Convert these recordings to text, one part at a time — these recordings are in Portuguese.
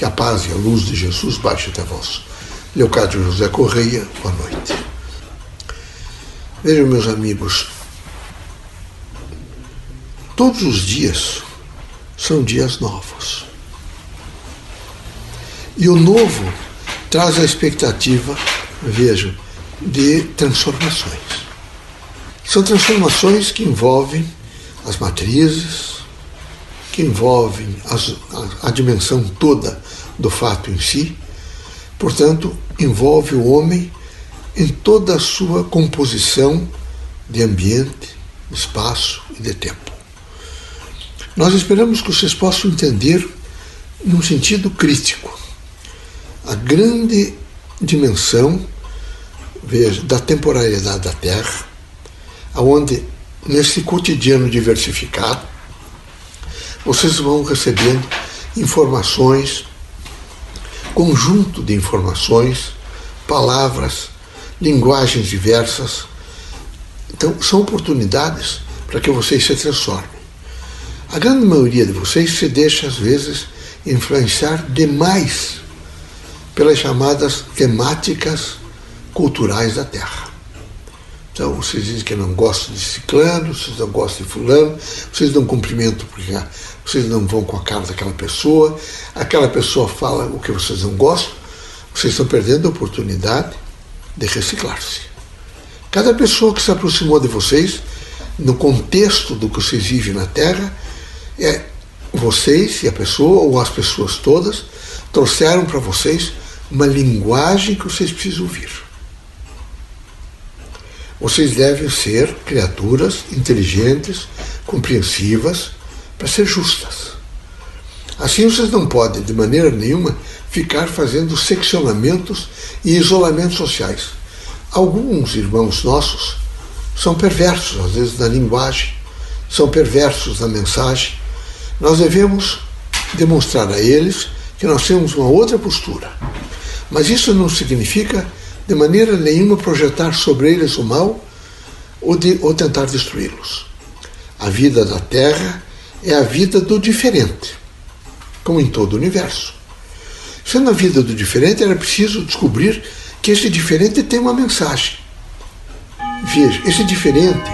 Que a paz e a luz de Jesus baixe até vós. Leocádio José Correia, boa noite. Vejam, meus amigos, todos os dias são dias novos. E o novo traz a expectativa, vejam, de transformações. São transformações que envolvem as matrizes, que envolvem as, a, a dimensão toda do fato em si, portanto, envolve o homem em toda a sua composição de ambiente, espaço e de tempo. Nós esperamos que vocês possam entender, num sentido crítico, a grande dimensão veja, da temporalidade da Terra, aonde nesse cotidiano diversificado vocês vão recebendo informações, conjunto de informações, palavras, linguagens diversas. Então, são oportunidades para que vocês se transformem. A grande maioria de vocês se deixa, às vezes, influenciar demais pelas chamadas temáticas culturais da Terra. Vocês dizem que não gostam de ciclano, vocês não gostam de fulano, vocês não cumprimentam porque vocês não vão com a cara daquela pessoa, aquela pessoa fala o que vocês não gostam, vocês estão perdendo a oportunidade de reciclar-se. Cada pessoa que se aproximou de vocês, no contexto do que vocês vivem na Terra, é vocês e a pessoa, ou as pessoas todas, trouxeram para vocês uma linguagem que vocês precisam ouvir. Vocês devem ser criaturas inteligentes, compreensivas, para ser justas. Assim vocês não podem, de maneira nenhuma, ficar fazendo seccionamentos e isolamentos sociais. Alguns irmãos nossos são perversos, às vezes, na linguagem, são perversos na mensagem. Nós devemos demonstrar a eles que nós temos uma outra postura. Mas isso não significa, de maneira nenhuma, projetar sobre eles o mal ou, de, ou tentar destruí-los. A vida da Terra é a vida do diferente, como em todo o universo. Sendo a vida do diferente, era preciso descobrir que esse diferente tem uma mensagem. Veja, esse diferente,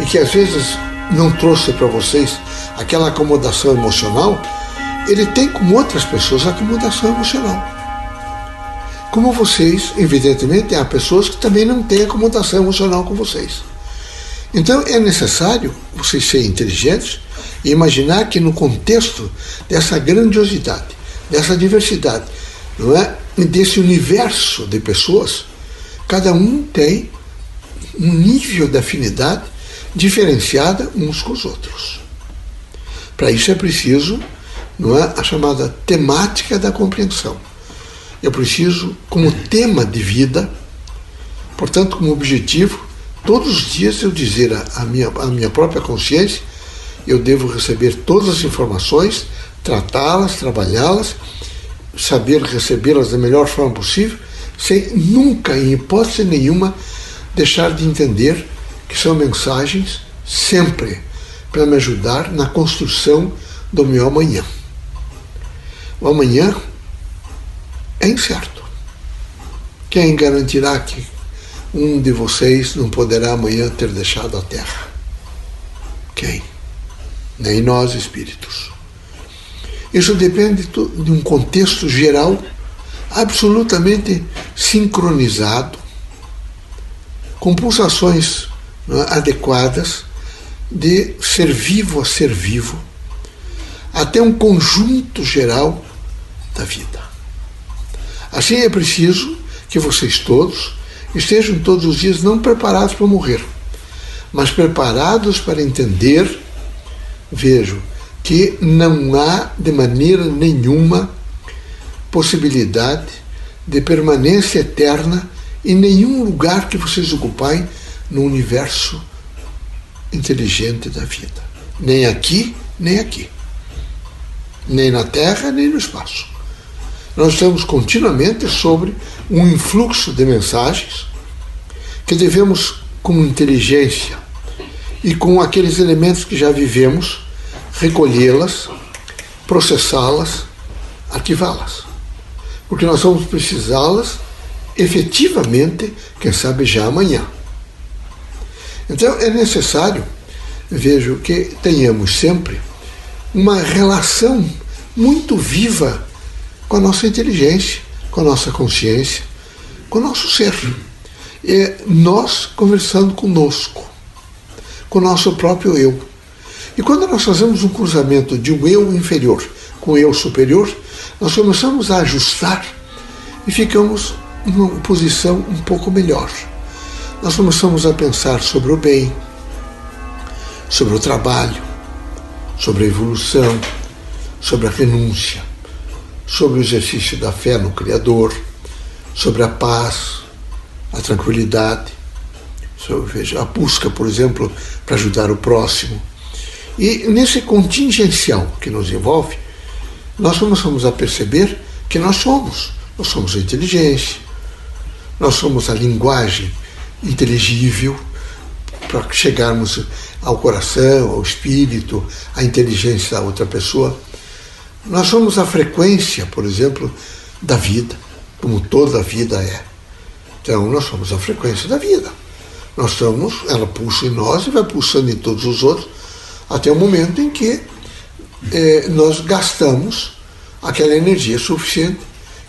e que às vezes não trouxe para vocês aquela acomodação emocional, ele tem com outras pessoas acomodação emocional. Como vocês, evidentemente, há pessoas que também não têm acomodação emocional com vocês. Então é necessário vocês serem inteligentes e imaginar que no contexto dessa grandiosidade, dessa diversidade, não é, desse universo de pessoas, cada um tem um nível de afinidade diferenciada uns com os outros. Para isso é preciso, não é, a chamada temática da compreensão. Eu preciso, como tema de vida, portanto, como objetivo, todos os dias eu dizer a, minha, minha própria consciência, eu devo receber todas as informações, tratá-las, trabalhá-las, saber recebê-las da melhor forma possível, sem nunca, em hipótese nenhuma, deixar de entender que são mensagens sempre para me ajudar na construção do meu amanhã. O amanhã é incerto. Quem garantirá que um de vocês não poderá amanhã ter deixado a terra. Quem? Nem nós, espíritos. Isso depende de um contexto geral absolutamente sincronizado, com pulsações é, adequadas de ser vivo a ser vivo, até um conjunto geral da vida. Assim é preciso que vocês todos estejam todos os dias não preparados para morrer, mas preparados para entender, vejo, que não há de maneira nenhuma possibilidade de permanência eterna em nenhum lugar que vocês ocupem no universo inteligente da vida. Nem aqui, nem aqui. Nem na Terra, nem no espaço. Nós estamos continuamente sobre um influxo de mensagens que devemos, com inteligência e com aqueles elementos que já vivemos, recolhê-las, processá-las, ativá-las. Porque nós vamos precisá-las efetivamente, quem sabe já amanhã. Então é necessário, vejo, que tenhamos sempre uma relação muito viva com a nossa inteligência, com a nossa consciência, com o nosso ser. É nós conversando conosco, com o nosso próprio eu. E quando nós fazemos um cruzamento de um eu inferior com o eu superior, nós começamos a ajustar e ficamos numa posição um pouco melhor. Nós começamos a pensar sobre o bem, sobre o trabalho, sobre a evolução, sobre a renúncia, sobre o exercício da fé no Criador, sobre a paz, a tranquilidade, sobre a busca, por exemplo, para ajudar o próximo. E nesse contingencial que nos envolve, nós começamos a perceber que nós somos. Nós somos a inteligência, nós somos a linguagem inteligível para chegarmos ao coração, ao espírito, à inteligência da outra pessoa. Nós somos a frequência, por exemplo, da vida, como toda a vida é. Então, nós somos a frequência da vida. Nós somos, ela pulsa em nós e vai pulsando em todos os outros, até o momento em que eh, nós gastamos aquela energia suficiente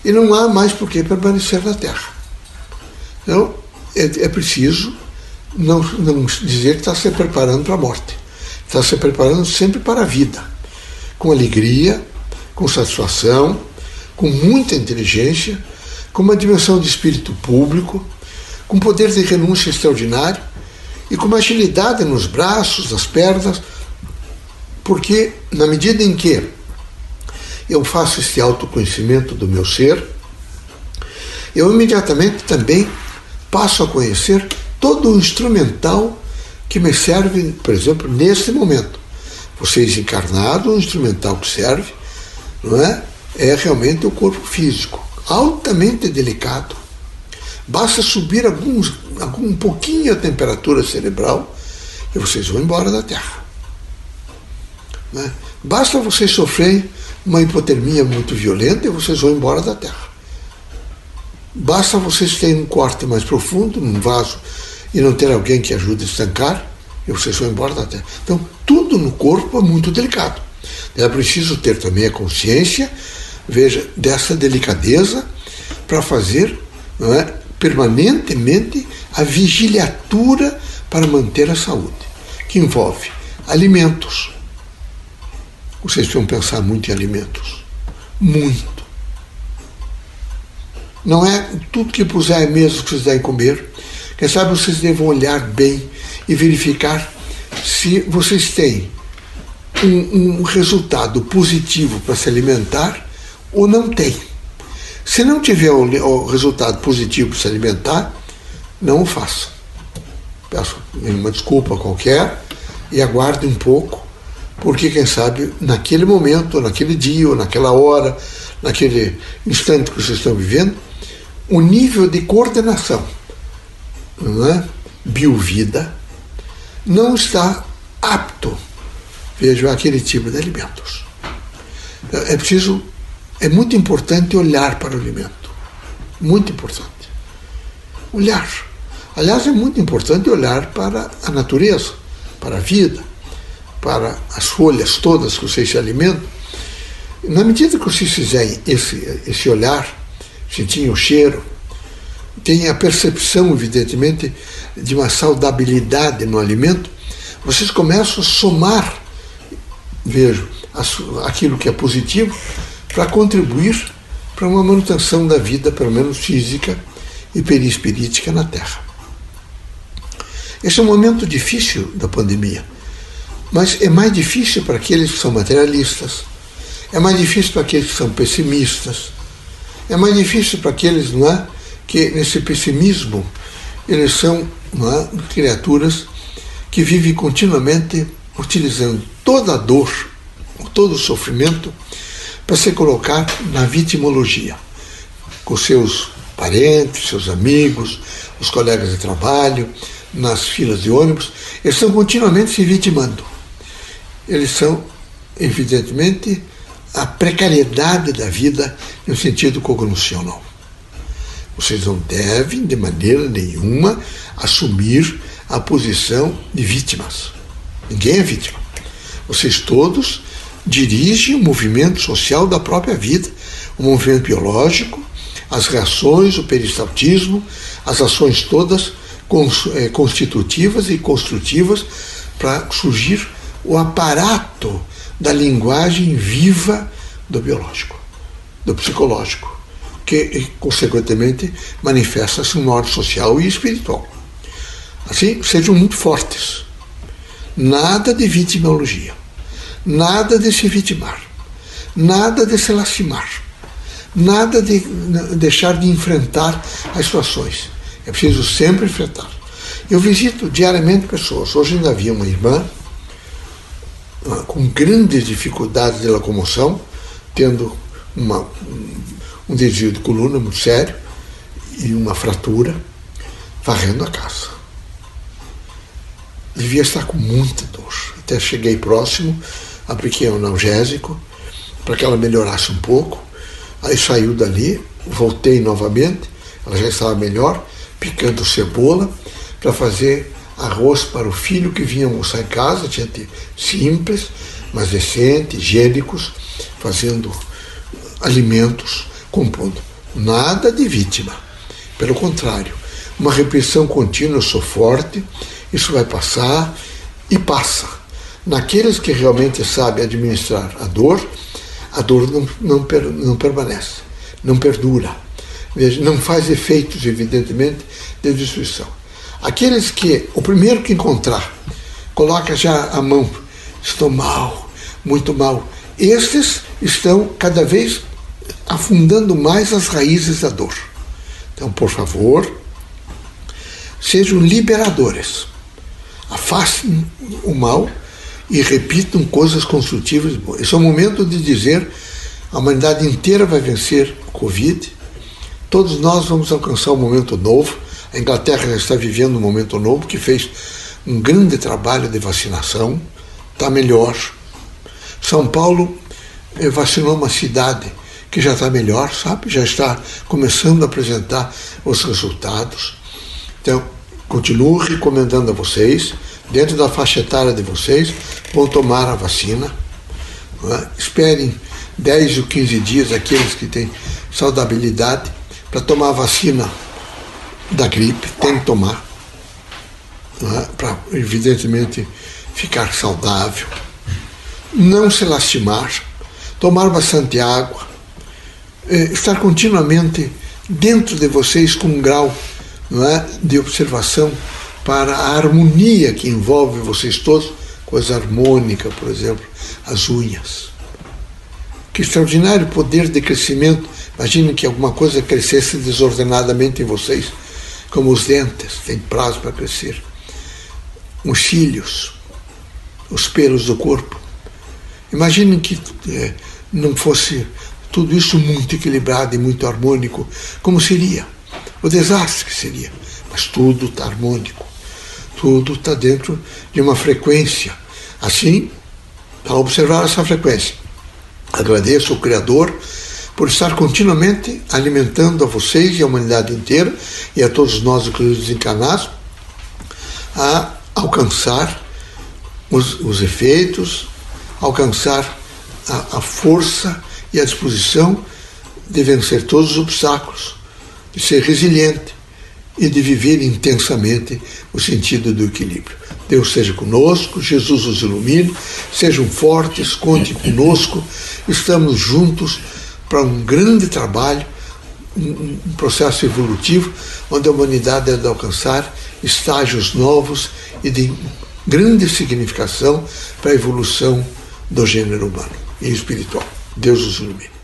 e não há mais por que permanecer na Terra. Então, é, é preciso não, não dizer que está se preparando para a morte. Está se preparando sempre para a vida, com alegria, com satisfação, com muita inteligência, com uma dimensão de espírito público, com poder de renúncia extraordinário e com uma agilidade nos braços, nas pernas, porque na medida em que eu faço este autoconhecimento do meu ser, eu imediatamente também passo a conhecer todo o instrumental que me serve, por exemplo, nesse momento. Vocês encarnado, o instrumental que serve, não é? É realmente o corpo físico, altamente delicado. Basta subir alguns, algum pouquinho a temperatura cerebral e vocês vão embora da Terra. Né? Basta vocês sofrerem uma hipotermia muito violenta e vocês vão embora da Terra. Basta vocês terem um corte mais profundo, num vaso, e não ter alguém que ajude a estancar, e vocês vão embora da Terra. Então, tudo no corpo é muito delicado. É preciso ter também a consciência, veja, dessa delicadeza para fazer não é, permanentemente a vigiliatura para manter a saúde, que envolve alimentos, vocês precisam pensar muito em alimentos. Muito. Não é tudo que puser é mesmo que vocês devem comer. Quem sabe vocês devem olhar bem e verificar se vocês têm um, um resultado positivo para se alimentar ou não tem. Se não tiver o, o resultado positivo para se alimentar, não o façam. Peço uma desculpa qualquer e aguarde um pouco porque quem sabe naquele momento, naquele dia, ou naquela hora, naquele instante que vocês estão vivendo, o nível de coordenação é? biovida não está apto, vejo, aquele tipo de alimentos. É preciso, é muito importante olhar para o alimento. Muito importante. Olhar. Aliás, é muito importante olhar para a natureza, para a vida para as folhas todas que vocês se alimentam, na medida que vocês fizerem esse, esse olhar, sentirem o cheiro, tem a percepção, evidentemente, de uma saudabilidade no alimento, vocês começam a somar, vejo, aquilo que é positivo, para contribuir para uma manutenção da vida, pelo menos física e perispirítica na Terra. Esse é um momento difícil da pandemia mas é mais difícil para aqueles que são materialistas, é mais difícil para aqueles que são pessimistas, é mais difícil para aqueles não é, que nesse pessimismo eles são é, criaturas que vivem continuamente utilizando toda a dor, todo o sofrimento para se colocar na vitimologia, com seus parentes, seus amigos, os colegas de trabalho, nas filas de ônibus, eles estão continuamente se vitimando eles são, evidentemente, a precariedade da vida no sentido cognoscional. Vocês não devem, de maneira nenhuma, assumir a posição de vítimas. Ninguém é vítima. Vocês todos dirigem o movimento social da própria vida, o movimento biológico, as reações, o peristaltismo, as ações todas eh, constitutivas e construtivas para surgir o aparato da linguagem viva do biológico, do psicológico, que consequentemente manifesta-se no ordem social e espiritual. Assim, sejam muito fortes. Nada de vitimologia, nada de se vitimar, nada de se lastimar, nada de deixar de enfrentar as situações. É preciso sempre enfrentar. Eu visito diariamente pessoas. Hoje ainda havia uma irmã ah, com grandes dificuldades de locomoção, tendo uma, um desvio de coluna muito sério e uma fratura, varrendo a casa. Devia estar com muita dor. Até cheguei próximo, apliquei um analgésico para que ela melhorasse um pouco. Aí saiu dali, voltei novamente, ela já estava melhor, picando cebola para fazer arroz para o filho que vinha almoçar em casa, gente simples, mas decente, higiênicos, fazendo alimentos, compondo. Nada de vítima. Pelo contrário, uma repetição contínua, eu sou forte, isso vai passar e passa. Naqueles que realmente sabem administrar a dor, a dor não, não, não permanece, não perdura. Veja, não faz efeitos, evidentemente, de destruição. Aqueles que, o primeiro que encontrar, coloca já a mão, estou mal, muito mal. Estes estão cada vez afundando mais as raízes da dor. Então, por favor, sejam liberadores. Afastem o mal e repitam coisas construtivas. Esse é o momento de dizer a humanidade inteira vai vencer o Covid. Todos nós vamos alcançar um momento novo a Inglaterra está vivendo um momento novo que fez um grande trabalho de vacinação, está melhor. São Paulo eh, vacinou uma cidade que já está melhor, sabe? Já está começando a apresentar os resultados. Então, continuo recomendando a vocês, dentro da faixa etária de vocês, vão tomar a vacina. É? Esperem 10 ou 15 dias aqueles que têm saudabilidade para tomar a vacina da gripe, tem que tomar, é? para evidentemente ficar saudável, não se lastimar, tomar bastante água, é, estar continuamente dentro de vocês com um grau é? de observação para a harmonia que envolve vocês todos, coisa harmônica, por exemplo, as unhas. Que extraordinário poder de crescimento. Imagine que alguma coisa crescesse desordenadamente em vocês como os dentes, têm prazo para crescer, os cílios, os pelos do corpo. Imaginem que é, não fosse tudo isso muito equilibrado e muito harmônico, como seria? O desastre que seria. Mas tudo está harmônico, tudo está dentro de uma frequência. Assim, ao observar essa frequência, agradeço ao Criador por estar continuamente alimentando a vocês e a humanidade inteira, e a todos nós, inclusive desencarnados, a alcançar os, os efeitos, alcançar a, a força e a disposição de vencer todos os obstáculos, de ser resiliente e de viver intensamente o sentido do equilíbrio. Deus seja conosco, Jesus os ilumine, sejam fortes, conte conosco, estamos juntos para um grande trabalho, um, processo evolutivo, onde a humanidade deve alcançar estágios novos e de grande significação para a evolução do gênero humano e espiritual. Deus os ilumine.